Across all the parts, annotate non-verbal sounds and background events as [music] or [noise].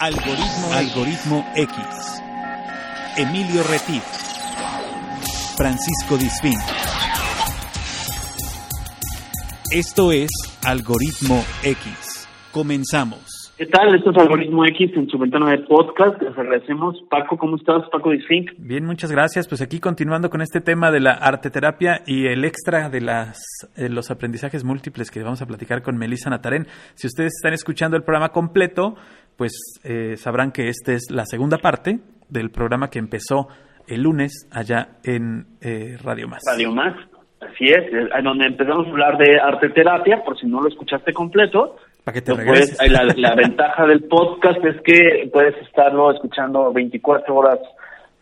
Algoritmo, Algoritmo X. Emilio Retif. Francisco Disfín. Esto es Algoritmo X. Comenzamos. ¿Qué tal? Esto es Algoritmo X en su ventana de podcast. Les agradecemos. Paco, ¿cómo estás? Paco Disfink. Bien, muchas gracias. Pues aquí continuando con este tema de la arteterapia y el extra de las, los aprendizajes múltiples que vamos a platicar con Melissa Natarén. Si ustedes están escuchando el programa completo, pues eh, sabrán que esta es la segunda parte del programa que empezó el lunes allá en eh, Radio Más. Radio Más, así es, donde empezamos a hablar de arteterapia, por si no lo escuchaste completo. Para que te puedes, la, la [laughs] ventaja del podcast es que puedes estarlo escuchando 24 horas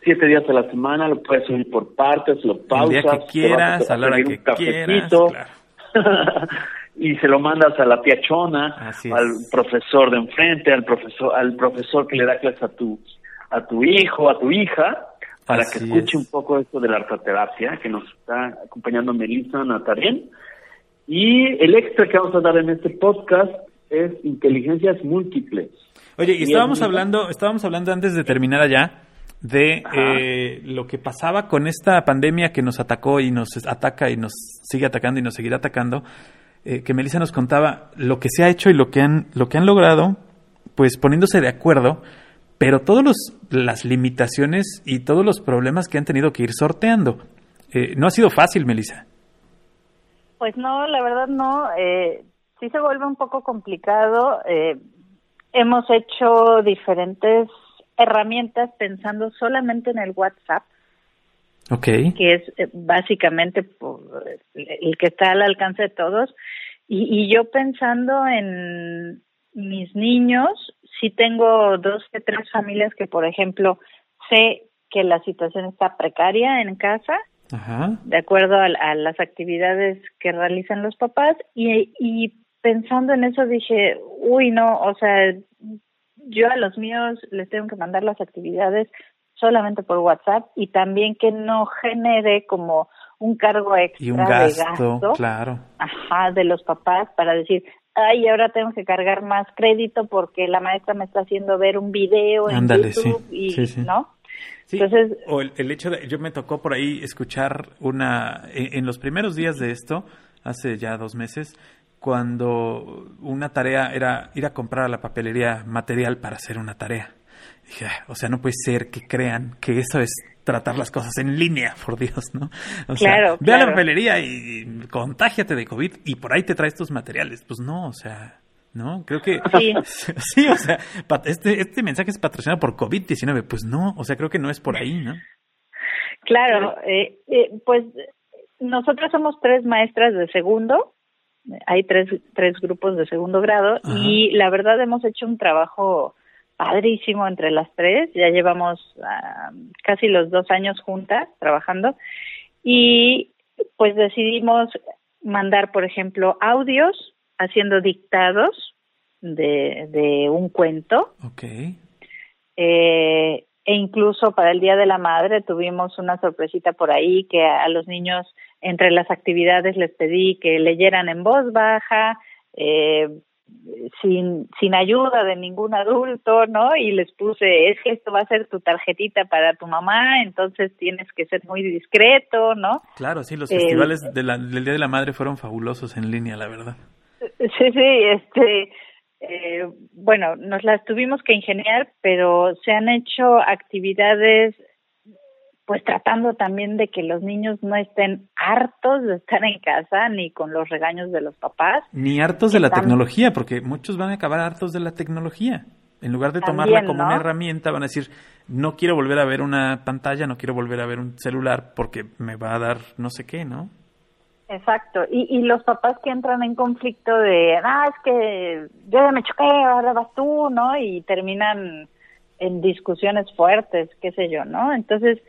siete días a la semana, lo puedes oír por partes, lo pausas. El día que quieras, a, la hora que quieras, [laughs] y se lo mandas a la tía Chona, al profesor de enfrente, al profesor, al profesor que le da clases a tu, a tu hijo, a tu hija, para que escuche un poco esto de la arteterapia que nos está acompañando Melissa Natarén. Y el extra que vamos a dar en este podcast es inteligencias múltiples. Oye, y estábamos hablando, estábamos hablando antes de terminar allá de eh, lo que pasaba con esta pandemia que nos atacó y nos ataca y nos sigue atacando y nos seguirá atacando eh, que Melissa nos contaba lo que se ha hecho y lo que han, lo que han logrado, pues poniéndose de acuerdo, pero todas las limitaciones y todos los problemas que han tenido que ir sorteando. Eh, no ha sido fácil, Melissa. Pues no, la verdad no. Eh, sí se vuelve un poco complicado. hemos hecho diferentes herramientas pensando solamente en el WhatsApp Okay. que es eh, básicamente el que está al alcance de todos. Y, y, yo pensando en mis niños, sí tengo dos o tres familias que, por ejemplo, sé que la situación está precaria en casa, de acuerdo a, a, las actividades que realizan los papás, y, y pensando en eso dije, uy, no, o sea, yo a los míos les tengo que mandar las actividades solamente por WhatsApp y también que no genere como un cargo extra y un gasto, claro. Ajá, de los papás para decir, ay, ahora tengo que cargar más crédito porque la maestra me está haciendo ver un video en YouTube y, ¿no? Entonces, o el, hecho de, yo me tocó por ahí escuchar una, en, los primeros días de esto, hace ya dos meses, cuando una tarea era ir a comprar a la papelería material para hacer una tarea. Dije, o sea, no puede ser que crean que eso es tratar las cosas en línea, por Dios, ¿no? O claro, sea, ve a la papelería y, contágiate de COVID y por ahí te traes tus materiales. Pues no, o sea, ¿no? Creo que... Sí, [laughs] sí o sea, este, este mensaje es patrocinado por COVID-19. Pues no, o sea, creo que no es por ahí, ¿no? Claro, eh, eh, pues nosotros somos tres maestras de segundo, hay tres, tres grupos de segundo grado y la verdad hemos hecho un trabajo padrísimo entre las tres, ya llevamos ah, casi los dos años juntas trabajando y pues decidimos mandar, por ejemplo, audios haciendo dictados de, de un cuento. Okay. Eh, e incluso para el Día de la Madre tuvimos una sorpresita por ahí que a los niños entre las actividades les pedí que leyeran en voz baja, eh, sin, sin ayuda de ningún adulto, ¿no? Y les puse, es que esto va a ser tu tarjetita para tu mamá, entonces tienes que ser muy discreto, ¿no? Claro, sí, los festivales de del Día de la Madre fueron fabulosos en línea, la verdad. Sí, sí, este, eh, bueno, nos las tuvimos que ingeniar, pero se han hecho actividades pues tratando también de que los niños no estén hartos de estar en casa ni con los regaños de los papás. Ni hartos de la tecnología, porque muchos van a acabar hartos de la tecnología. En lugar de tomarla como una herramienta, van a decir, no quiero volver a ver una pantalla, no quiero volver a ver un celular porque me va a dar no sé qué, ¿no? Exacto, y, y los papás que entran en conflicto de, ah, es que yo ya me choqué, ahora vas tú, ¿no? Y terminan en discusiones fuertes, qué sé yo, ¿no? Entonces,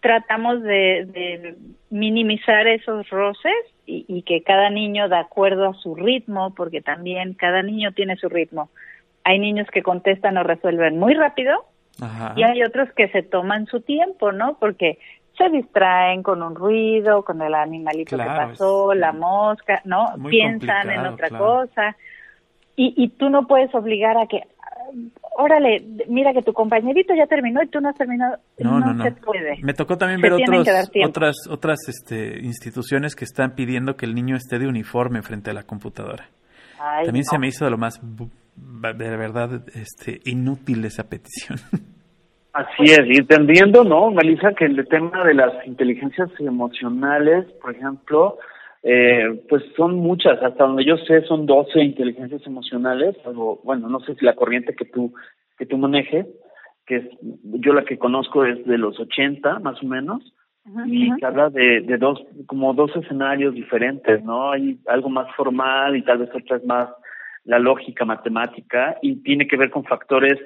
tratamos de, minimizar esos roces y, que cada niño de acuerdo a su ritmo, porque también cada niño tiene su ritmo. Hay niños que contestan o resuelven muy rápido y hay otros que se toman su tiempo, ¿no? Porque se distraen con un ruido, con el animalito que pasó, la mosca, ¿no? Piensan en otra cosa. Y, y tú no puedes obligar a que órale, mira que tu compañerito ya terminó y tú no has terminado. No, no, no. se puede. Me tocó también ver otros, otras, otras este, instituciones que están pidiendo que el niño esté de uniforme frente a la computadora. también se me hizo de lo más, de verdad, este, inútil esa petición. [laughs] Así es, y entendiendo, ¿no, Melissa, que el tema de las inteligencias emocionales, por ejemplo, eh, pues son muchas, hasta donde yo sé son 12 inteligencias emocionales, algo, bueno, no sé si la corriente que tú, que tú manejes, que es, yo la que conozco es de los 80 más o menos, y que habla de, de dos, como dos escenarios diferentes, ¿no? Hay algo más formal y tal vez otra es más la lógica matemática y tiene que ver con factores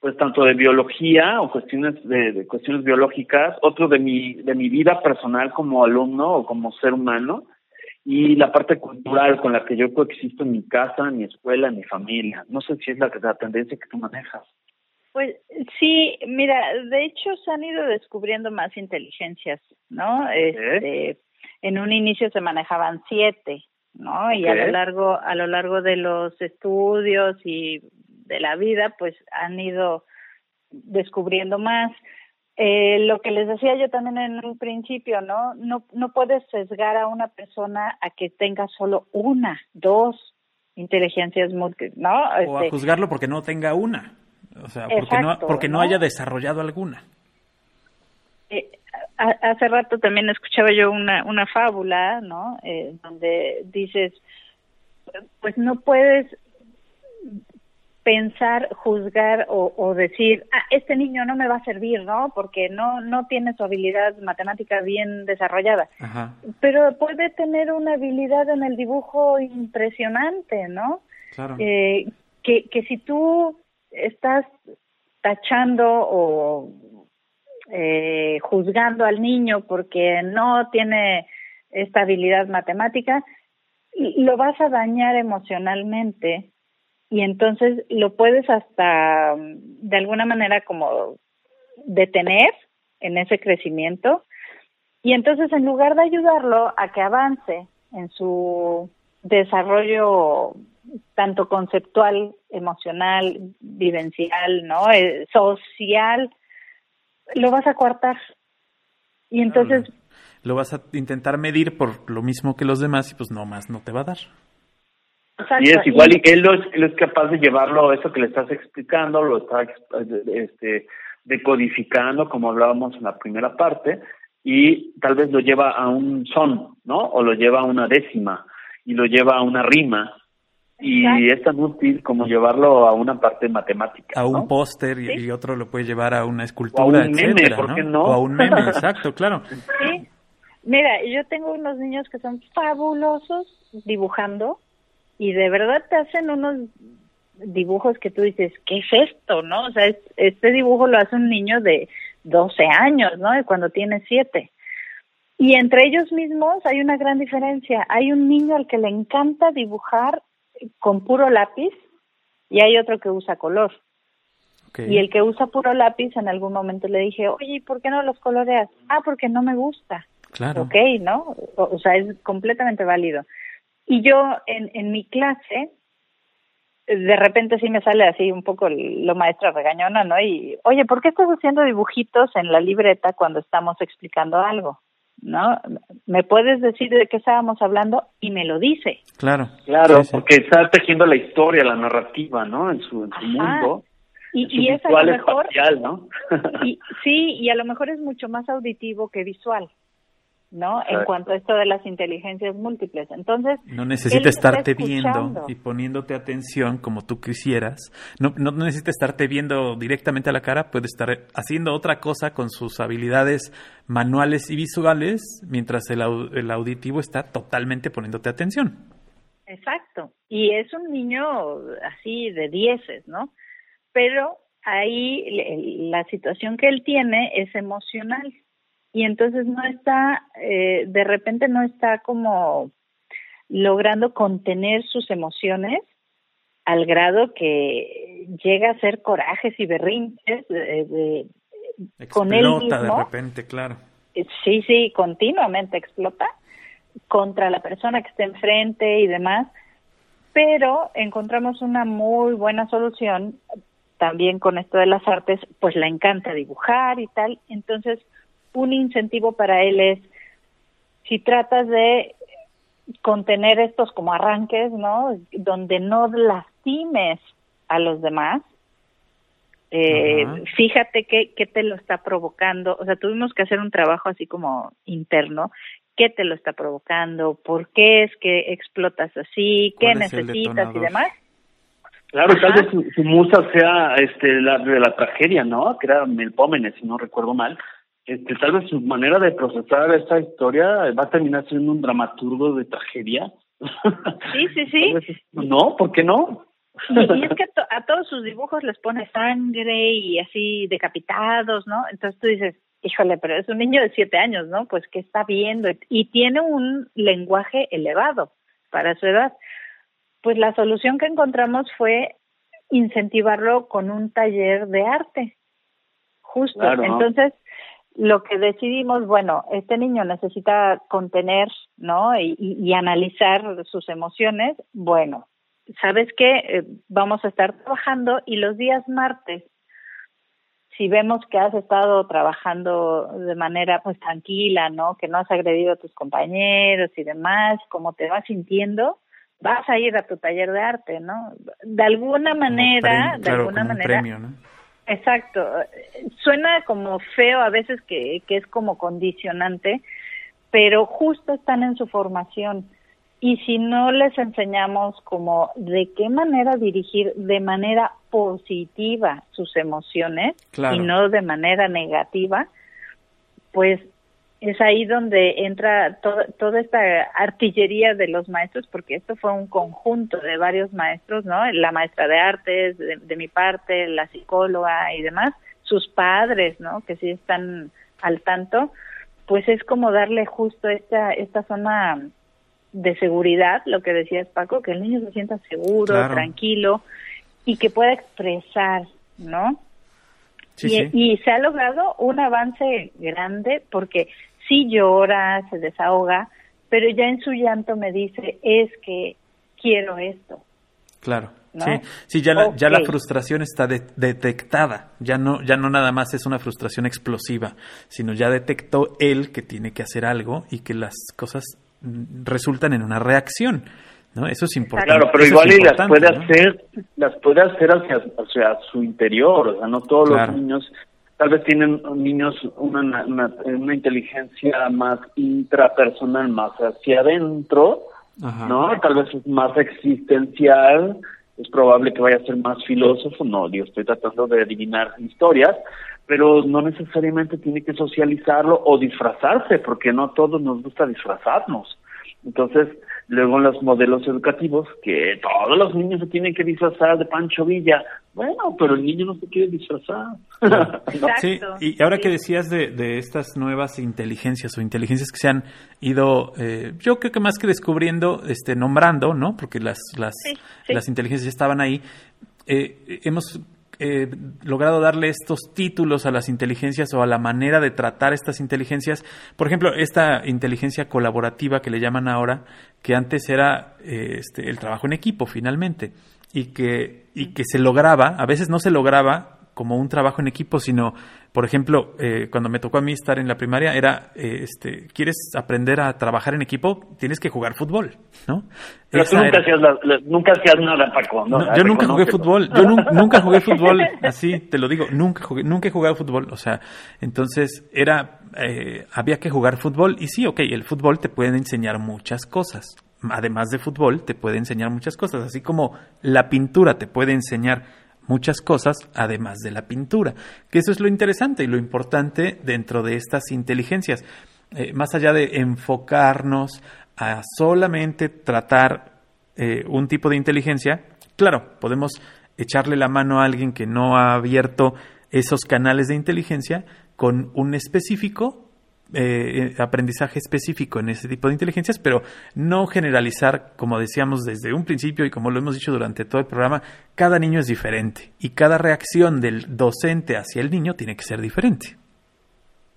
pues tanto de biología o cuestiones de, cuestiones biológicas, otro de mi de mi vida personal como alumno o como ser humano y la parte cultural con la que yo coexisto en mi casa, en mi escuela, en mi familia. No sé si es la, la tendencia que tú manejas. Pues sí, mira, de hecho se han ido descubriendo más inteligencias, ¿no? Este, en un inicio se manejaban siete, ¿no? Y a lo largo a lo largo de los estudios y de la vida, pues han ido descubriendo más. Eh, lo que les decía yo también en un principio, ¿no? No, no puedes sesgar a una persona a que tenga solo una, dos inteligencias múltiples, ¿no? O a este, juzgarlo porque no tenga una, o sea, porque, no, porque no, haya desarrollado alguna. Eh, hace rato también escuchaba yo una, una fábula, ¿no? Eh, donde dices, pues no puedes pensar, juzgar o, decir, ah, este niño no me va a servir, ¿no? Porque no, no tiene su habilidad matemática bien desarrollada. Pero puede tener una habilidad en el dibujo impresionante, ¿no? Claro. Eh, que, que si tú estás tachando o eh, juzgando al niño porque no tiene esta habilidad matemática, lo vas a dañar emocionalmente y entonces lo puedes hasta de alguna manera como detener en ese crecimiento y entonces en lugar de ayudarlo a que avance en su desarrollo tanto conceptual, emocional, vivencial, ¿no? Eh, social, lo vas a coartar. Y entonces... Lo vas a intentar medir por lo mismo que los demás y pues no más no te va a dar y es igual y que él, él es capaz de llevarlo, eso que le estás explicando, lo está este, decodificando, como hablábamos en la primera parte, y tal vez lo lleva a un son, ¿no? O lo lleva a una décima, y lo lleva a una rima, y es tan útil como llevarlo a una parte matemática. A un póster y, otro lo puede llevar a una escultura, ¿no? O a un meme, [laughs] exacto, claro. Sí. Mira, yo tengo unos niños que son fabulosos dibujando y de verdad te hacen unos dibujos que tú dices, ¿qué es esto? ¿No? O sea, este dibujo lo hace un niño de 12 años, ¿no? Y cuando tiene 7. Y entre ellos mismos hay una gran diferencia. Hay un niño al que le encanta dibujar con puro lápiz y hay otro que usa color. Y el que usa puro lápiz, en algún momento le dije, oye, ¿por qué no los coloreas? Ah, porque no me gusta. Claro. Ok, ¿no? o sea, es completamente válido. Y yo en, en mi clase, de repente sí me sale así un poco lo maestra regañona, ¿no? Y, oye, ¿por qué estás haciendo dibujitos en la libreta cuando estamos explicando algo? ¿No? ¿Me puedes decir de qué estábamos hablando? Y me lo dice. Claro. Claro, porque está tejiendo la historia, la narrativa, ¿no? En su, mundo. Y, y es a lo mejor. ¿no? y, [laughs] sí, y a lo mejor es mucho más auditivo que visual. ¿No? En cuanto a esto de las inteligencias múltiples. Entonces, no necesita estarte viendo y poniéndote atención como tú quisieras. No, no necesita estarte viendo directamente a la cara, puede estar haciendo otra cosa con sus habilidades manuales y visuales, mientras el, el auditivo está totalmente poniéndote atención. Exacto. Y es un niño así de dieces, ¿no? Pero ahí la situación que él tiene es emocional y entonces no está, eh, de repente no está como logrando contener sus emociones al grado que llega a ser corajes y berrinches de, con él mismo. de repente, claro. Sí, sí, continuamente explota contra la persona que está enfrente y demás, pero encontramos una muy buena solución también con esto de las artes, pues le encanta dibujar y tal. Entonces, un incentivo para él es, si tratas de contener estos como arranques, ¿no? Donde no lastimes a los demás, eh, fíjate qué, qué te lo está provocando. O sea, tuvimos que hacer un trabajo así como interno. ¿Qué te lo está provocando? ¿Por qué es que explotas así? ¿Qué necesitas y demás? Claro, tal vez su, musa sea este la de la tragedia, ¿no? Que era Melpómenes, si no recuerdo mal. Este, tal vez su manera de procesar esta historia va a terminar siendo un dramaturgo de tragedia. Sí, sí, sí. [laughs] no, ¿por qué no? Y, es que a todos sus dibujos les pone sangre y así decapitados, ¿no? Entonces tú dices, híjole, pero es un niño de siete años, ¿no? Pues que está viendo y tiene un lenguaje elevado para su edad. Pues la solución que encontramos fue incentivarlo con un taller de arte. Justo. Entonces, lo que decidimos, bueno, este niño necesita contener, ¿no? Y, y analizar sus emociones. Bueno, ¿sabes qué? Eh, vamos a estar trabajando y los días martes, si vemos que has estado trabajando de manera pues tranquila, ¿no? Que no has agredido a tus compañeros y demás, cómo te vas sintiendo, vas a ir a tu taller de arte, ¿no? De alguna manera, de alguna manera. Premio, ¿no? Exacto. Suena como feo a veces que, que es como condicionante, pero justo están en su formación y si no les enseñamos como de qué manera dirigir de manera positiva sus emociones y no de manera negativa, pues es ahí donde entra toda esta artillería de los maestros, porque esto fue un conjunto de varios maestros, ¿no? La maestra de artes, de, de mi parte, la psicóloga y demás, sus padres, ¿no? Que sí están al tanto, pues es como darle justo esta, esta zona de seguridad, lo que decías Paco, que el niño se sienta seguro, tranquilo y que pueda expresar, ¿no? y, se ha logrado un avance grande porque sí llora, se desahoga, pero ya en su llanto me dice, es que quiero esto. Claro. Sí, sí, ya la, ya la frustración está detectada, ya no, ya no nada más es una frustración explosiva, sino ya detectó él que tiene que hacer algo y que las cosas resultan en una reacción. ¿no? Eso es importante. Claro, pero igual y las puede hacer, las puede hacer hacia, su interior, o sea, no todos los niños, tal vez tienen niños una, una, inteligencia más intrapersonal, más hacia adentro, ¿no? Tal vez es más existencial, es probable que vaya a ser más filósofo, no, yo estoy tratando de adivinar historias, pero no necesariamente tiene que socializarlo o disfrazarse, porque no todos nos gusta disfrazarnos. Entonces, luego en los modelos educativos, que todos los niños se tienen que disfrazar de Pancho Villa. Bueno, pero el niño no se quiere disfrazar. [laughs] Sí, y ahora que decías de, de, estas nuevas inteligencias o inteligencias que se han ido, eh, yo creo que más que descubriendo, este, nombrando, ¿no? Porque las, las, las inteligencias estaban ahí. Eh, hemos eh, logrado darle estos títulos a las inteligencias o a la manera de tratar estas inteligencias. Por ejemplo, esta inteligencia colaborativa que le llaman ahora, que antes era eh, este, el trabajo en equipo finalmente, y que, y que se lograba, a veces no se lograba como un trabajo en equipo, sino, por ejemplo, eh, cuando me tocó a mí estar en la primaria, era, eh, este, ¿quieres aprender a trabajar en equipo? Tienes que jugar fútbol, ¿no? Pero tú nunca, hacías nunca hacías nada, Paco. ¿no? yo nunca jugué fútbol, yo [laughs] nunca jugué fútbol, así, te lo digo, nunca jugué, nunca he jugado fútbol, o sea, entonces era, eh, había que jugar fútbol y sí, ok, el fútbol te puede enseñar muchas cosas, además de fútbol, te puede enseñar muchas cosas, así como la pintura te puede enseñar muchas cosas además de la pintura, que eso es lo interesante y lo importante dentro de estas inteligencias, eh, más allá de enfocarnos a solamente tratar eh, un tipo de inteligencia, claro, podemos echarle la mano a alguien que no ha abierto esos canales de inteligencia con un específico eh, aprendizaje específico en ese tipo de inteligencias, pero no generalizar, como decíamos desde un principio y como lo hemos dicho durante todo el programa, cada niño es diferente y cada reacción del docente hacia el niño tiene que ser diferente.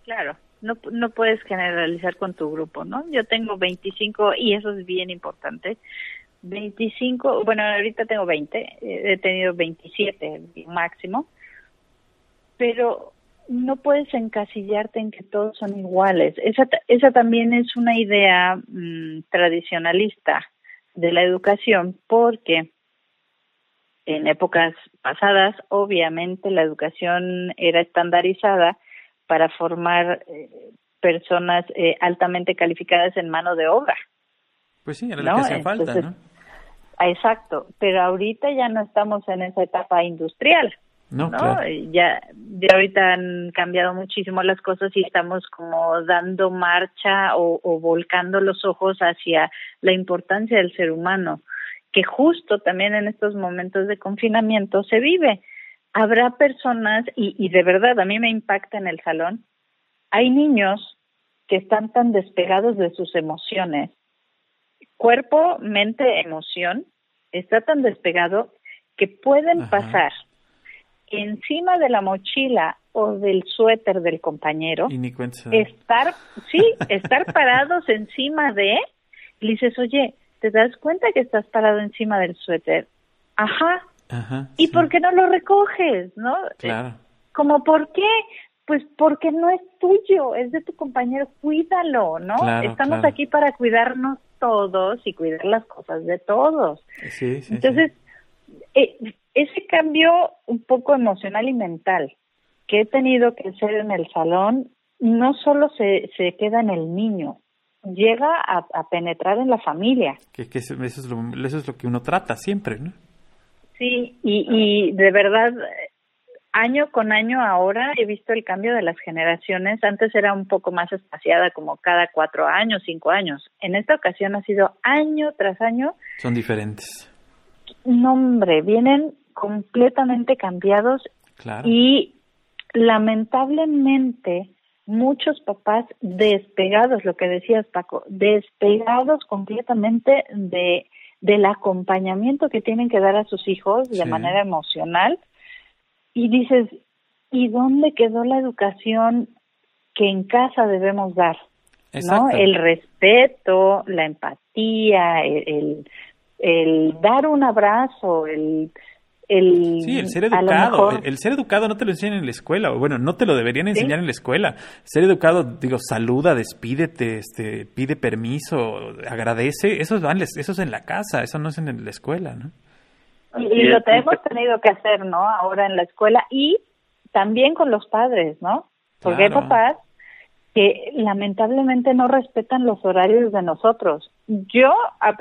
Claro, no, no puedes generalizar con tu grupo, ¿no? Yo tengo 25 y eso es bien importante. 25, bueno, ahorita tengo 20, he tenido 27 máximo, pero no puedes encasillarte en que todos son iguales. Esa, esa también es una idea mm, tradicionalista de la educación porque en épocas pasadas obviamente la educación era estandarizada para formar eh, personas eh, altamente calificadas en mano de obra. Pues sí, era lo que hacía falta, ¿no? Exacto, pero ahorita ya no estamos en esa etapa industrial. No, Ya, ya ahorita han cambiado muchísimo las cosas y estamos como dando marcha o, o volcando los ojos hacia la importancia del ser humano, que justo también en estos momentos de confinamiento se vive. Habrá personas, y, y de verdad a mí me impacta en el salón, hay niños que están tan despegados de sus emociones, cuerpo, mente, emoción, está tan despegado que pueden pasar encima de la mochila o del suéter del compañero, estar, sí, [laughs] estar parados encima de, le dices, oye, ¿te das cuenta que estás parado encima del suéter? Ajá. ¿Y por qué no lo recoges, no? Claro. Como, ¿por qué? Pues porque no es tuyo, es de tu compañero, cuídalo, ¿no? Estamos aquí para cuidarnos todos y cuidar las cosas de todos. Sí, sí, Entonces, eh, ese cambio un poco emocional y mental que he tenido que hacer en el salón no solo se, se queda en el niño, llega a, penetrar en la familia. Que, que eso, es lo, eso es lo que uno trata siempre, ¿no? Sí, y, y de verdad, año con año ahora he visto el cambio de las generaciones. Antes era un poco más espaciada, como cada cuatro años, cinco años. En esta ocasión ha sido año tras año. Son diferentes. No, hombre, vienen completamente cambiados y lamentablemente muchos papás despegados, lo que decías Paco, despegados completamente de del acompañamiento que tienen que dar a sus hijos de manera emocional y dices, ¿y dónde quedó la educación que en casa debemos dar? ¿No? El respeto, la empatía, el, el dar un abrazo, el el, sí, el ser educado. El, ser educado no te lo enseñan en la escuela. O bueno, no te lo deberían enseñar en la escuela. Ser educado, digo, saluda, despídete, este, pide permiso, agradece. Eso es, eso es en la casa, eso no es en la escuela, ¿no? Y, lo hemos tenido que hacer, ¿no? Ahora en la escuela y también con los padres, ¿no? Porque hay papás que lamentablemente no respetan los horarios de nosotros. Yo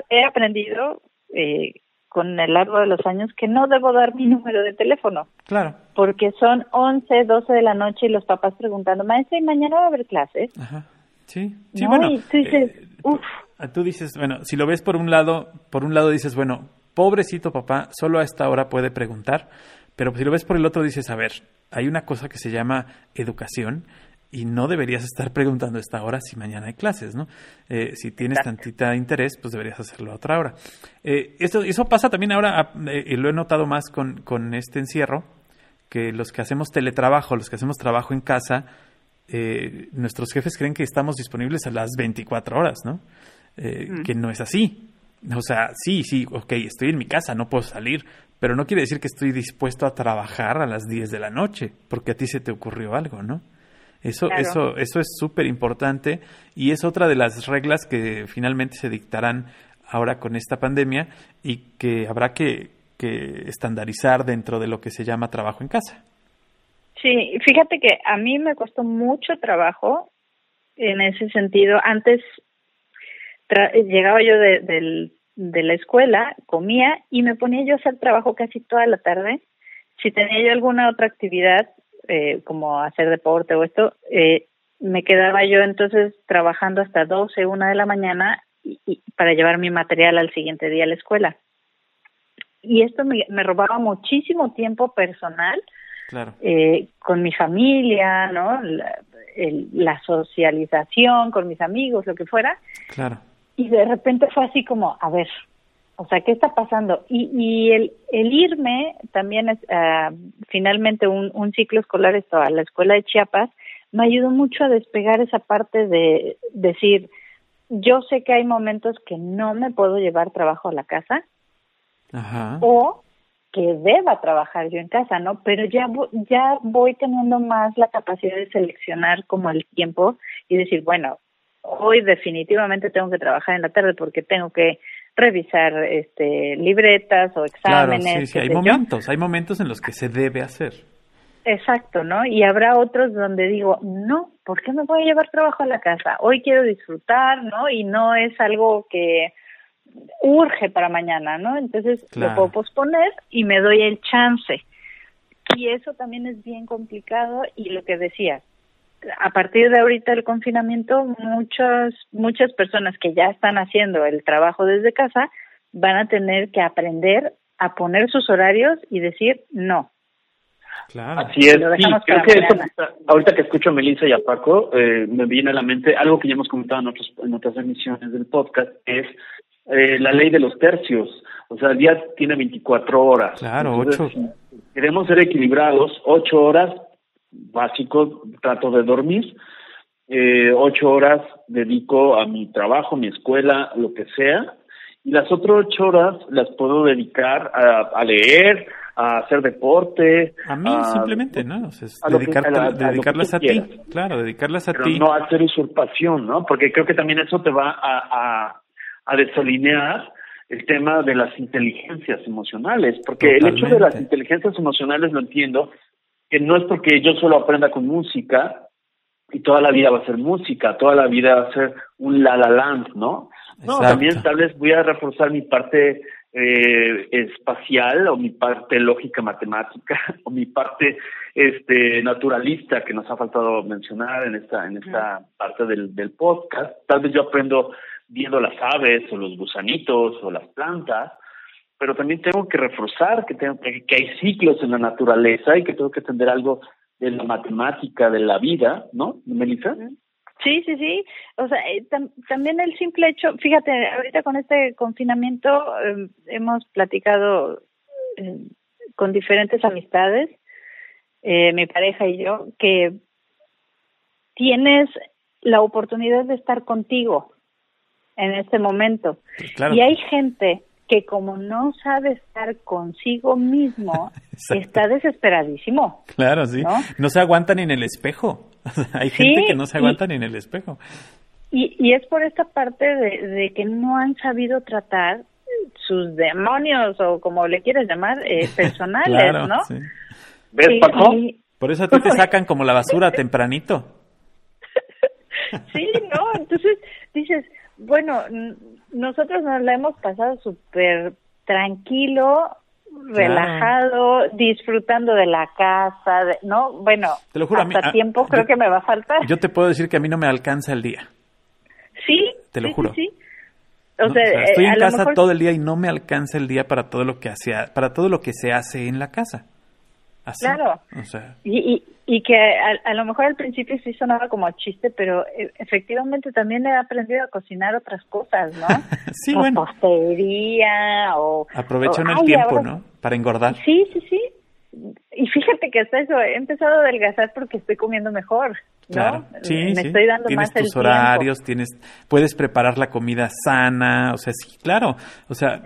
he aprendido eh, con el largo de los años que no debo dar mi [laughs] número de teléfono. Claro. Porque son 11, 12 de la noche y los papás preguntando, maestra, ¿y mañana va a haber clases? Ajá. Sí, sí, bueno. tú dices, eh, Tú dices, bueno, si lo ves por un lado, por un lado dices, bueno, pobrecito papá, solo a esta hora puede preguntar, pero si lo ves por el otro dices, a ver, hay una cosa que se llama educación y no deberías estar preguntando a esta hora si mañana hay clases, ¿no? Eh, si tienes tantita interés, pues deberías hacerlo a otra hora. Eh, eso, eso pasa también ahora, eh, y lo he notado más con, con este encierro, que los que hacemos teletrabajo, los que hacemos trabajo en casa, nuestros jefes creen que estamos disponibles a las 24 horas, ¿no? Que no es así. O sea, sí, sí, ok, estoy en mi casa, no puedo salir, pero no quiere decir que estoy dispuesto a trabajar a las 10 de la noche, porque a ti se te ocurrió algo, ¿no? Eso, eso, eso es súper importante y es otra de las reglas que finalmente se dictarán ahora con esta pandemia y que habrá que, que estandarizar dentro de lo que se llama trabajo en casa. Sí, fíjate que a mí me costó mucho trabajo en ese sentido. Antes llegaba yo de, de la escuela, comía y me ponía yo a hacer trabajo casi toda la tarde. Si tenía yo alguna otra actividad, eh, como hacer deporte o esto, eh, me quedaba yo entonces trabajando hasta 12, una de la mañana y, para llevar mi material al siguiente día a la escuela. Y esto me, me robaba muchísimo tiempo personal eh, con mi familia, ¿no? La, la, socialización con mis amigos, lo que fuera. Claro. Y de repente fue así como, a ver, o sea, ¿qué está pasando? Y, y el, el irme también es uh, finalmente un, un ciclo escolar esto a la escuela de Chiapas me ayudó mucho a despegar esa parte de decir, yo sé que hay momentos que no me puedo llevar trabajo a la casa o que deba trabajar yo en casa, ¿no? Pero ya ya voy teniendo más la capacidad de seleccionar como el tiempo y decir, bueno, hoy definitivamente tengo que trabajar en la tarde porque tengo que revisar este libretas o exámenes. Claro, sí, sí, hay momentos, hay momentos en los que se debe hacer. Exacto, ¿no? Y habrá otros donde digo, no, ¿por qué me voy a llevar trabajo a la casa? Hoy quiero disfrutar, ¿no? Y no es algo que urge para mañana, ¿no? Entonces lo puedo posponer y me doy el chance. Y eso también es bien complicado y lo que decía, a partir de ahorita el confinamiento, muchas muchas personas que ya están haciendo el trabajo desde casa van a tener que aprender a poner sus horarios y decir no, Así es, creo que ahorita que escucho a Melissa y a Paco, eh, me viene a la mente algo que ya hemos comentado en, otros, en otras emisiones del podcast, es eh, la ley de los tercios. O sea, el día tiene 24 horas. Claro, ocho. queremos ser equilibrados, 8 horas, básico, trato de dormir, eh, 8 horas dedico a mi trabajo, mi escuela, lo que sea, y las otras 8 horas las puedo dedicar a, a leer, a hacer deporte. A mí simplemente, ¿no? O dedicarlas a, ti, claro, dedicarlas a ti. No hacer usurpación, ¿no? Porque creo que también eso te va a, a, desalinear el tema de las inteligencias emocionales, porque el hecho de las inteligencias emocionales lo entiendo, que no es porque yo solo aprenda con música y toda la vida va a ser música, toda la vida va a ser un la la land, ¿no? No, también tal vez voy a reforzar mi parte eh, espacial o mi parte lógica matemática [laughs] o mi parte este naturalista que nos ha faltado mencionar en esta en esta parte del, del podcast. Tal vez yo aprendo viendo las aves o los gusanitos o las plantas pero también tengo que reforzar que tengo que, que hay ciclos en la naturaleza y que tengo que entender algo de la matemática de la vida no Melissa Sí, sí, sí. O sea, eh, también el simple hecho, fíjate, ahorita con este confinamiento em, hemos platicado em, con diferentes amistades, eh, mi pareja y yo, que tienes la oportunidad de estar contigo en este momento. Y hay gente que como no sabe estar consigo mismo, [laughs] está desesperadísimo. Claro, sí. ¿no? se aguanta ni en el espejo. [laughs] Hay gente que no se aguanta ni en el espejo. Y, y es por esta parte de, que no han sabido tratar sus demonios o como le quieras llamar, eh, [laughs] personales, ¿no? ¿Ves, Paco? Por eso a ti te sacan como la basura tempranito. sí, no, entonces dices, bueno, nosotros nos la hemos pasado súper tranquilo, relajado, disfrutando de la casa, ¿no? Bueno, te lo juro, hasta tiempo creo que me va a faltar. Yo te puedo decir que a mí no me alcanza el día. Sí, te lo juro. Sí, O, sea, estoy eh, en casa todo el día y no me alcanza el día para todo lo que hacía, para todo lo que se hace en la casa. Claro. y, y, que a, lo mejor al principio sí sonaba como chiste, pero e, efectivamente también he aprendido a cocinar otras cosas, ¿no? [laughs] sí, bueno. o... Aprovechan el tiempo, ¿no? Para engordar. Sí, sí, sí. Y fíjate que hasta eso, he empezado a adelgazar porque estoy comiendo mejor. Claro, sí, Me estoy dando tienes tus horarios, tienes, puedes preparar la comida sana, o sea, sí, claro, o sea,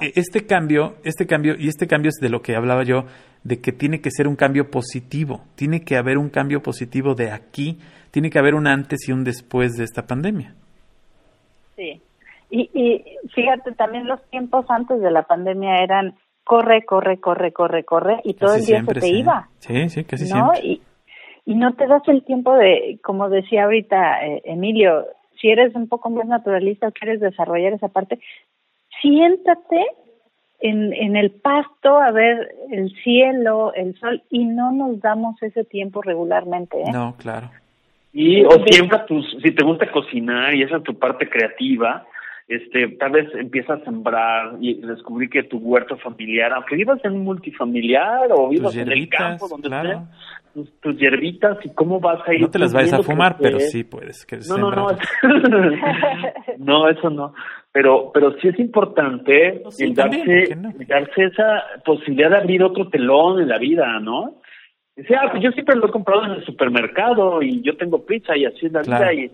e, este cambio, este cambio y este cambio es de lo que hablaba yo, de que tiene que ser un cambio positivo, tiene que haber un cambio positivo de aquí, tiene que haber un antes y un después de esta pandemia. Sí, y, y fíjate, también los tiempos antes de la pandemia eran corre, corre, corre, corre, corre, y todo el día se te iba. Sí, sí, casi siempre. Y, y no te das el tiempo de, como decía ahorita eh, Emilio, si eres un poco más naturalista o quieres desarrollar esa parte, siéntate en, en el pasto a ver el cielo, el sol, y no nos damos ese tiempo regularmente. ¿eh? No, claro. Y o siembra tus, si te gusta cocinar y esa es tu parte creativa, este, tal vez empiezas a sembrar y descubrir que tu huerto familiar, aunque vivas en un multifamiliar o vivas en el campo, donde claro tus, hierbitas y cómo vas a ir. No te las vayas a fumar, pero sí puedes. Que no, no, no. [laughs] no, eso no. Pero, pero sí es importante darse, darse esa posibilidad de abrir otro telón en la vida, ¿no? O sea, pues yo siempre lo he comprado en el supermercado y yo tengo pizza y así es la vida y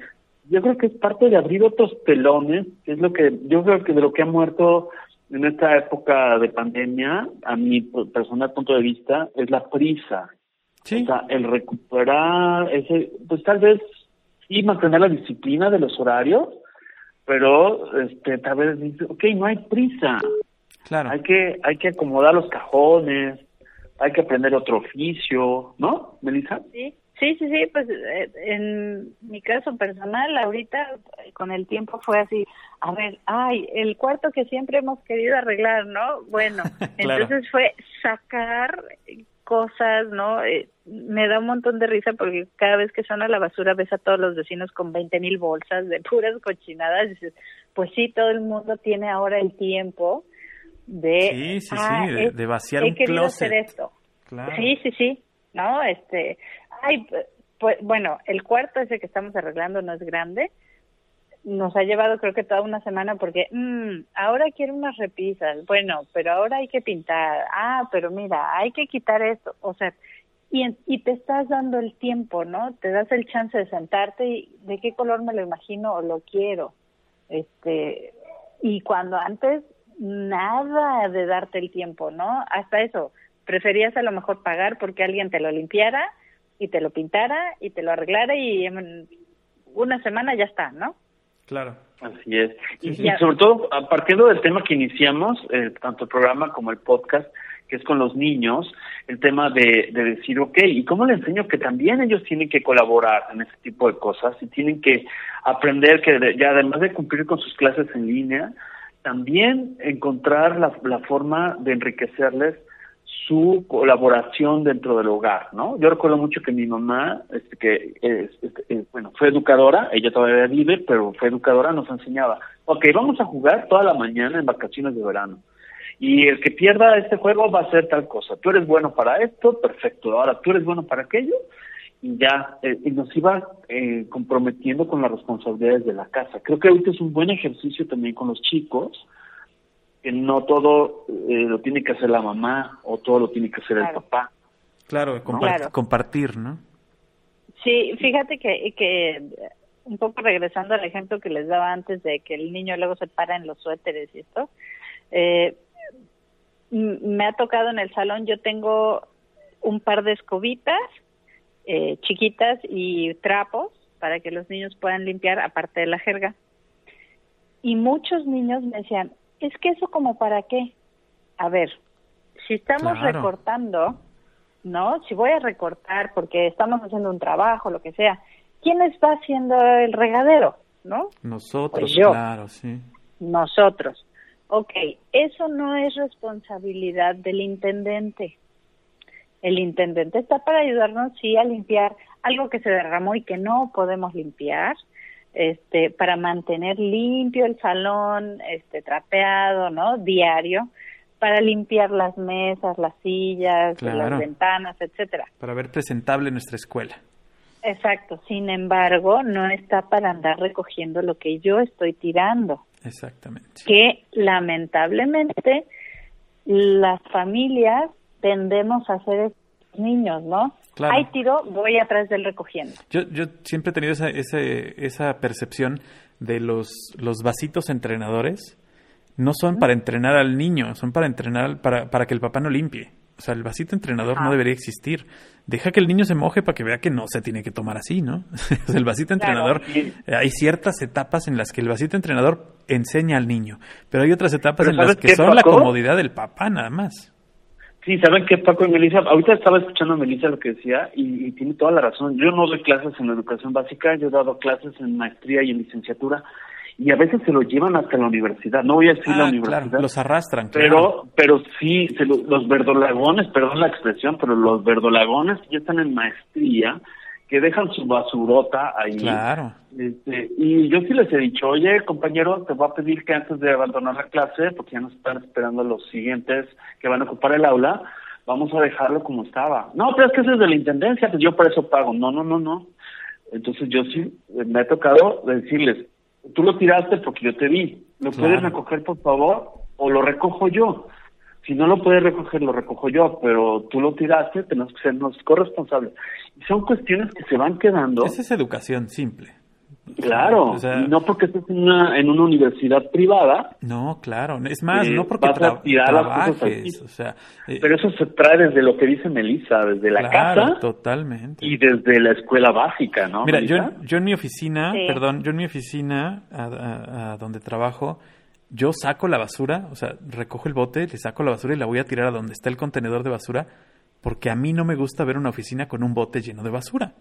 yo creo que es parte de abrir otros pelones, que es lo que yo creo que de lo que ha muerto en esta época de pandemia, a mi personal punto de vista, es la prisa. Sí. O sea, el recuperar ese, pues tal vez sí mantener la disciplina de los horarios, pero este tal vez dice, ok, no hay prisa. Claro. Hay que, hay que acomodar los cajones, hay que aprender otro oficio, ¿no, Melissa? Sí, sí, sí, sí, pues eh, en mi caso personal, ahorita con el tiempo fue así, a ver, ay, el cuarto que siempre hemos querido arreglar, ¿no? Bueno, [laughs] entonces fue sacar cosas, ¿no? Eh, me da un montón de risa porque cada vez que suena la basura ves a todos los vecinos con veinte mil bolsas de puras cochinadas y dices, pues sí, todo el mundo tiene ahora el tiempo de, sí, sí, sí, ah, de, vaciar un closet. Hacer esto. Sí, sí, sí, ¿no? Este, ay, pues, bueno, el cuarto ese que estamos arreglando no es grande, nos ha llevado creo que toda una semana porque mmm, ahora quiero unas repisas, bueno, pero ahora hay que pintar, ah, pero mira, hay que quitar esto, o sea, y, y te estás dando el tiempo, ¿no? Te das el chance de sentarte y de qué color me lo imagino o lo quiero, este, y cuando antes nada de darte el tiempo, ¿no? Hasta eso, preferías a lo mejor pagar porque alguien te lo limpiara y te lo pintara y te lo arreglara y una semana ya está, ¿no? Claro. Así es. Y, sobre todo, partiendo del tema que iniciamos, eh, tanto el programa como el podcast, que es con los niños, el tema de, de decir, ok, ¿y cómo le enseño que también ellos tienen que colaborar en ese tipo de cosas y tienen que aprender que ya además de cumplir con sus clases en línea, también encontrar la, la forma de enriquecerles su colaboración dentro del hogar, ¿no? Yo recuerdo mucho que mi mamá, este, que este, eh, bueno, fue educadora, ella todavía vive, pero fue educadora, nos enseñaba, ok, vamos a jugar toda la mañana en vacaciones de verano. Y el que pierda este juego va a hacer tal cosa. Tú eres bueno para esto, perfecto. Ahora tú eres bueno para aquello. Y ya, eh, y nos iba eh, comprometiendo con las responsabilidades de la casa. Creo que ahorita es un buen ejercicio también con los chicos, que no todo eh, lo tiene que hacer la mamá o todo lo tiene que hacer el papá. Claro, compartir, ¿no? Sí, fíjate que, que un poco regresando al ejemplo que les daba antes de que el niño luego se para en los suéteres y esto, eh, me ha tocado en el salón, yo tengo un par de escobitas eh, chiquitas y trapos para que los niños puedan limpiar aparte de la jerga. Y muchos niños me decían, es que eso como para qué. A ver, si estamos recortando, ¿no? Si voy a recortar porque estamos haciendo un trabajo, lo que sea, ¿quién está haciendo el regadero, no? Nosotros, pues yo. claro, sí. Nosotros. Ok, eso no es responsabilidad del intendente. El intendente está para ayudarnos, sí, a limpiar algo que se derramó y que no podemos limpiar, este, para mantener limpio el salón, este, trapeado, ¿no? Diario, para limpiar las mesas, las sillas, las ventanas, etcétera. Para ver presentable nuestra escuela. Exacto. Sin embargo, no está para andar recogiendo lo que yo estoy tirando. Exactamente. Que lamentablemente las familias tendemos a ser niños, ¿no? Claro. Ahí tiro, voy atrás del recogiendo. Yo, yo siempre he tenido esa, esa, percepción de los, los vasitos entrenadores. No son para entrenar al niño, son para entrenar, para, para que el papá no limpie. O sea, el vasito entrenador no debería existir. Deja que el niño se moje para que vea que no se tiene que tomar así, ¿no? [laughs] el vasito entrenador, hay ciertas etapas en las que el vasito entrenador enseña al niño, pero hay otras etapas en las que son la comodidad del papá nada más. Sí, ¿saben qué, Paco y Melissa? Ahorita estaba escuchando a Melissa lo que decía y, tiene toda la razón. Yo no doy clases en educación básica, yo he dado clases en maestría y en licenciatura y a veces se lo llevan hasta la universidad. No voy a decir la ah, universidad. los arrastran, Pero, pero sí, se los verdolagones, perdón la expresión, pero los verdolagones ya están en maestría que dejan su basurota ahí. Claro. Este, y yo sí les he dicho, oye, compañero, te voy a pedir que antes de abandonar la clase, porque ya nos están esperando los siguientes que van a ocupar el aula, vamos a dejarlo como estaba. No, pero es que eso es de la intendencia, pues yo por eso pago. No, no, no, no. Entonces yo sí me ha tocado decirles, tú lo tiraste porque yo te vi, ¿lo puedes recoger por favor? O lo recojo yo si no lo puedes recoger, lo recojo yo, pero tú lo tiraste, tenemos que sernos corresponsables. Y son cuestiones que se van quedando. Esa es educación simple. Claro, no porque estés en una, en una universidad privada. No, claro, es más, no porque trabajes, o sea, eh, pero eso se trae desde lo que dice Melissa, desde la casa, totalmente, y desde la escuela básica, ¿no? Mira, yo, yo en mi oficina, perdón, yo en mi oficina a, donde trabajo, yo saco la basura, o sea, recojo el bote, le saco la basura y la voy a tirar a donde está el contenedor de basura, porque a mí no me gusta ver una oficina con un bote lleno de basura.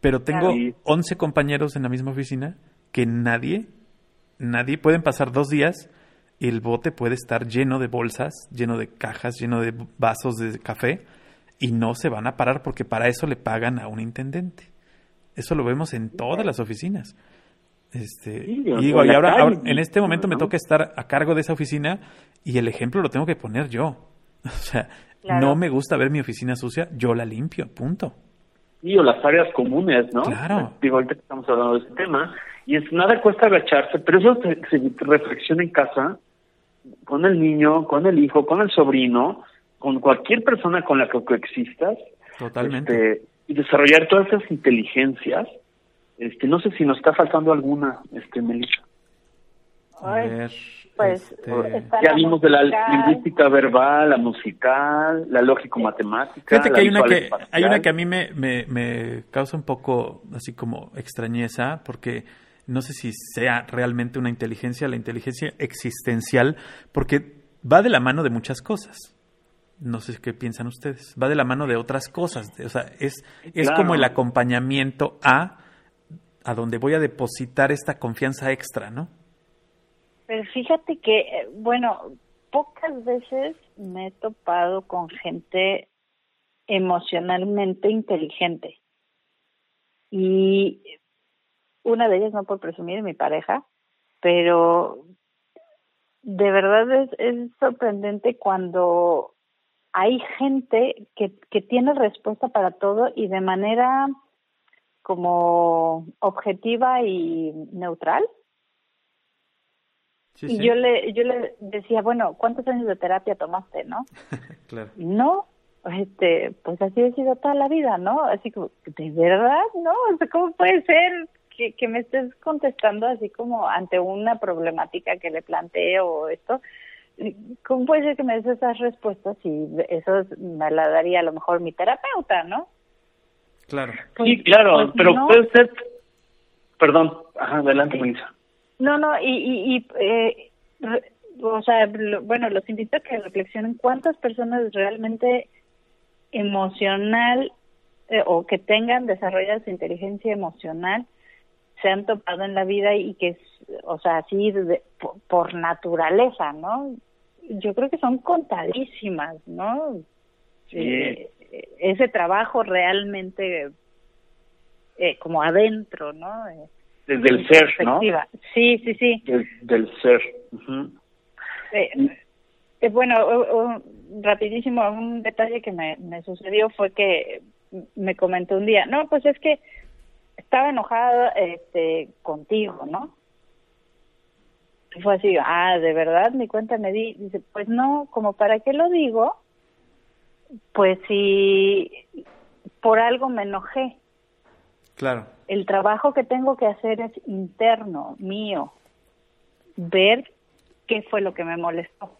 Pero tengo 11 compañeros en la misma oficina que nadie, nadie, pueden pasar dos días y el bote puede estar lleno de bolsas, lleno de cajas, lleno de vasos de café y no se van a parar porque para eso le pagan a un intendente. Eso lo vemos en todas las oficinas. Este, y digo, y ahora, en este momento me toca estar a cargo de esa oficina y el ejemplo lo tengo que poner yo. [laughs] O sea, no me gusta ver mi oficina sucia, yo la limpio, punto. Sí, o las áreas comunes, ¿no? Claro. Digo, ahorita que estamos hablando de este tema, y es nada cuesta agacharse, pero eso se, reflexiona en casa, con el niño, con el hijo, con el sobrino, con cualquier persona con la que coexistas. Totalmente. Este, y desarrollar todas esas inteligencias. Este, no sé si nos está faltando alguna, este, Melissa. A ver. Pues este, ya vimos de la lingüística verbal, la musical, la lógico-matemática. Fíjate que hay una que, hay una que a mí me, me, causa un poco así como extrañeza, porque no sé si sea realmente una inteligencia, la inteligencia existencial, porque va de la mano de muchas cosas. No sé qué piensan ustedes. Va de la mano de otras cosas. O sea, es, es como el acompañamiento a a donde voy a depositar esta confianza extra, ¿no? Pero fíjate que, eh, bueno, pocas veces me he topado con gente emocionalmente inteligente. Y una de ellas, no por presumir, mi pareja, pero de verdad es, es sorprendente cuando hay gente que, que tiene respuesta para todo y de manera como objetiva y neutral y yo le yo le decía, bueno, ¿cuántos años de terapia tomaste, no? [laughs] claro. No, este, pues así he sido toda la vida, ¿no? Así como, ¿de verdad? ¿No? O ¿cómo puede ser que, que me estés contestando así como ante una problemática que le planteo esto? ¿Cómo puede ser que me des esas respuestas y eso me la daría a lo mejor mi terapeuta, ¿no? Claro. sí, claro, pues pero puede ser... Perdón, Ajá, adelante, Melissa. No, no, y, y, eh, o sea, bueno, los invito a que reflexionen cuántas personas realmente emocional eh, o que tengan desarrollada su inteligencia emocional se han topado en la vida y que, o sea, así por, naturaleza, ¿no? Yo creo que son contadísimas, ¿no? Sí. Eh, ese trabajo realmente eh, como adentro, ¿no? desde el ser, ¿no? Sí, sí, sí. del ser. Eh, eh, bueno, rapidísimo, un detalle que me, me sucedió fue que me comentó un día, no, pues es que estaba enojada este, contigo, ¿no? Y fue así, ah, de verdad, mi cuenta me di, dice, pues no, como para qué lo digo, pues si por algo me enojé. Claro el trabajo que tengo que hacer es interno, mío, ver qué fue lo que me molestó.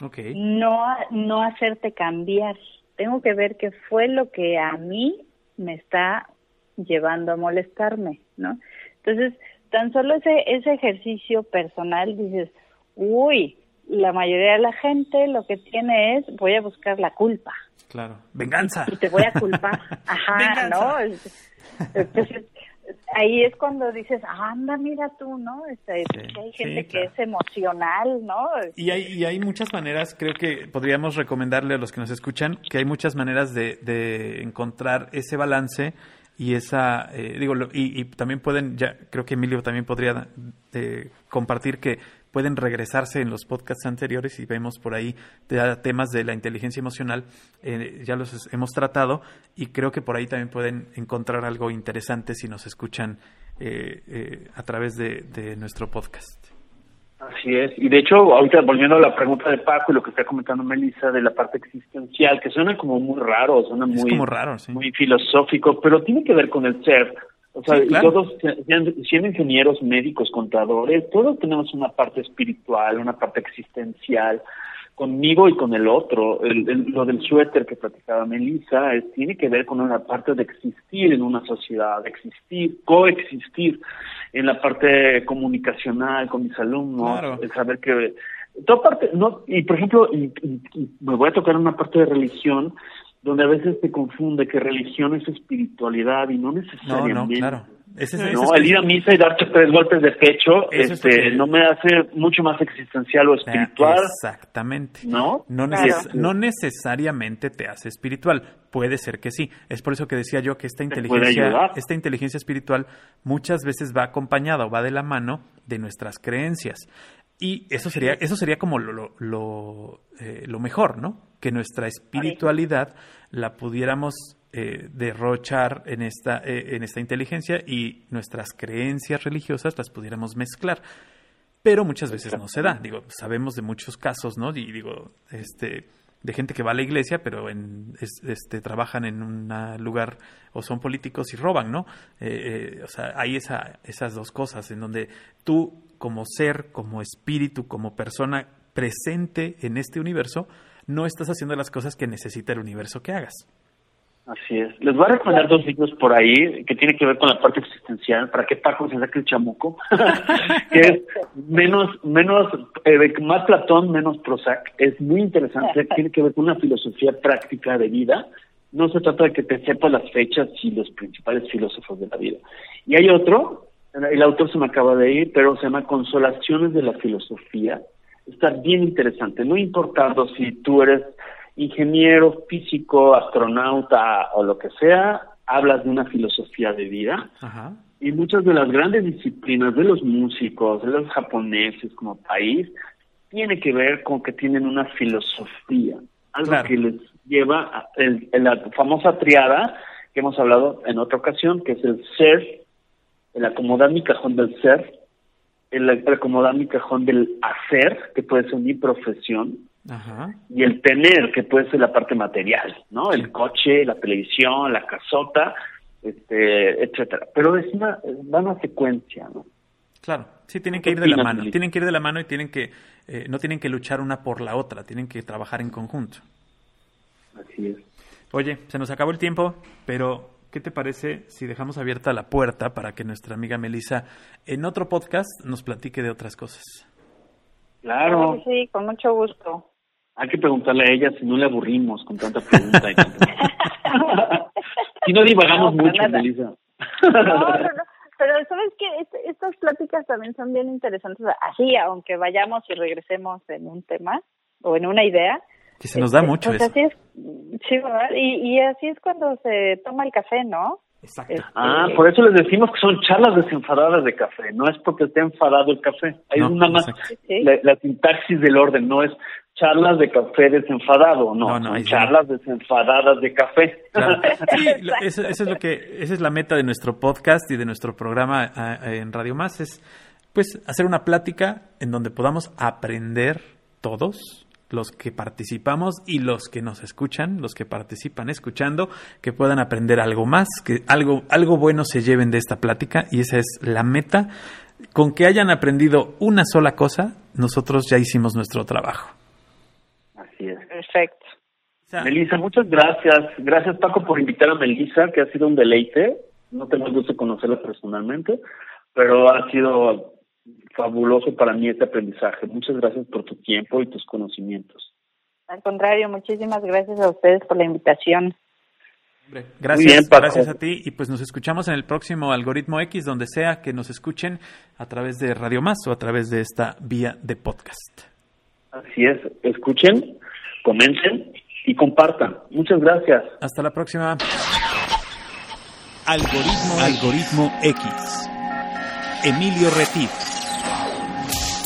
Okay. No, no hacerte cambiar. Tengo que ver qué fue lo que a mí me está llevando a molestarme, ¿no? Entonces, tan solo ese, ese ejercicio personal dices, uy, la mayoría de la gente lo que tiene es, voy a buscar la culpa. Claro, venganza. Y te voy a culpar. [laughs] Ajá, ¿no? Entonces, ahí es cuando dices, anda, mira tú, ¿no? Este, hay gente que es emocional, ¿no? Y hay, y hay muchas maneras, creo que podríamos recomendarle a los que nos escuchan, que hay muchas maneras de, de encontrar ese balance y esa, eh, digo, y, y, también pueden, ya creo que Emilio también podría eh, compartir que pueden regresarse en los podcasts anteriores y vemos por ahí temas de la inteligencia emocional, eh, ya los hemos tratado y creo que por ahí también pueden encontrar algo interesante si nos escuchan eh, eh, a través de, nuestro podcast. Así es, y de hecho, ahorita volviendo a la pregunta de Paco y lo que está comentando Melissa de la parte existencial, que suena como muy raro, suena muy, raro, muy filosófico, pero tiene que ver con el ser, O sea, todos, siendo ingenieros, médicos, contadores, todos tenemos una parte espiritual, una parte existencial, conmigo y con el otro. lo del suéter que platicaba Melissa es, tiene que ver con una parte de existir en una sociedad, de existir, coexistir en la parte comunicacional con mis alumnos, el saber que toda parte, no, y por ejemplo, me voy a tocar una parte de religión donde a veces se confunde que religión es espiritualidad y no necesariamente. No, no, claro. no, el ir a misa y darte tres golpes de pecho este, no me hace mucho más existencial o espiritual. Exactamente. ¿No? No, no, necesariamente te hace espiritual. Puede ser que sí. Es por eso que decía yo que esta inteligencia, esta inteligencia espiritual muchas veces va acompañada o va de la mano de nuestras creencias. Y eso sería, eso sería como lo, lo, eh, lo mejor, ¿no? Que nuestra espiritualidad la pudiéramos eh, derrochar en esta, eh, en esta inteligencia y nuestras creencias religiosas las pudiéramos mezclar. Pero muchas veces no se da. Digo, sabemos de muchos casos, ¿no? Y digo, este, de gente que va a la iglesia, pero en, este, trabajan en un lugar o son políticos y roban, ¿no? o sea, hay esa, esas dos cosas en donde tú como ser, como espíritu, como persona presente en este universo, no estás haciendo las cosas que necesita el universo que hagas. Así es. Les voy a recomendar dos libros por ahí que tienen que ver con la parte existencial, para que Paco se saque el chamuco, [laughs] que es menos, menos, eh, más Platón, menos Prozac. Es muy interesante, tiene que ver con una filosofía práctica de vida. No se trata de que te sepas las fechas y los principales filósofos de la vida. Y hay otro el autor se me acaba de ir, pero se llama Consolaciones de la Filosofía. Está bien interesante, no importando si tú eres ingeniero, físico, astronauta o lo que sea, hablas de una filosofía de vida. Y muchas de las grandes disciplinas de los músicos, de los japoneses como país, tiene que ver con que tienen una filosofía, algo que les lleva a la famosa triada que hemos hablado en otra ocasión, que es el ser, el acomodar mi cajón del ser, el, acomodar mi cajón del hacer, que puede ser mi profesión, y el tener, que puede ser la parte material, ¿no? El coche, la televisión, la casota, este, etcétera. Pero es una, una secuencia, ¿no? Claro, sí, tienen que ir de la mano, tienen que ir de la mano y tienen que, eh, no tienen que luchar una por la otra, tienen que trabajar en conjunto. Así es. Oye, se nos acabó el tiempo, pero ¿qué te parece si dejamos abierta la puerta para que nuestra amiga Melissa en otro podcast nos platique de otras cosas? Claro. Sí, con mucho gusto. Hay que preguntarle a ella si no le aburrimos con tanta pregunta. [laughs] si no divagamos mucho, Melissa. no, no, no. Pero sabes que estas pláticas también son bien interesantes. Así, aunque vayamos y regresemos en un tema o en una idea, que se nos da este, mucho pues eso. Así es, sí, ¿verdad? Y, y así es cuando se toma el café, ¿no? Exacto. Este, ah, por eso les decimos que son charlas desenfadadas de café, no es porque esté enfadado el café. Hay una más, la, sintaxis del orden, no es charlas de café desenfadado, no, no, son charlas desenfadadas de café. [laughs] Sí, eso, es lo que, esa es la meta de nuestro podcast y de nuestro programa en Radio Más, es pues hacer una plática en donde podamos aprender todos los que participamos y los que nos escuchan, los que participan escuchando, que puedan aprender algo más, que algo, algo bueno se lleven de esta plática y esa es la meta. Con que hayan aprendido una sola cosa, nosotros ya hicimos nuestro trabajo. Así es. Perfecto. Melissa, muchas gracias. Gracias Paco por invitar a Melissa, que ha sido un deleite. No tengo el gusto de conocerla personalmente, pero ha sido fabuloso para mí este aprendizaje. Muchas gracias por tu tiempo y tus conocimientos. Al contrario, muchísimas gracias a ustedes por la invitación. Gracias, gracias a ti y pues nos escuchamos en el próximo Algoritmo X, donde sea que nos escuchen a través de Radio Más o a través de esta vía de podcast. Así es, escuchen, comenten y compartan. Muchas gracias. Hasta la próxima. Algoritmo, Algoritmo X. Emilio Retif.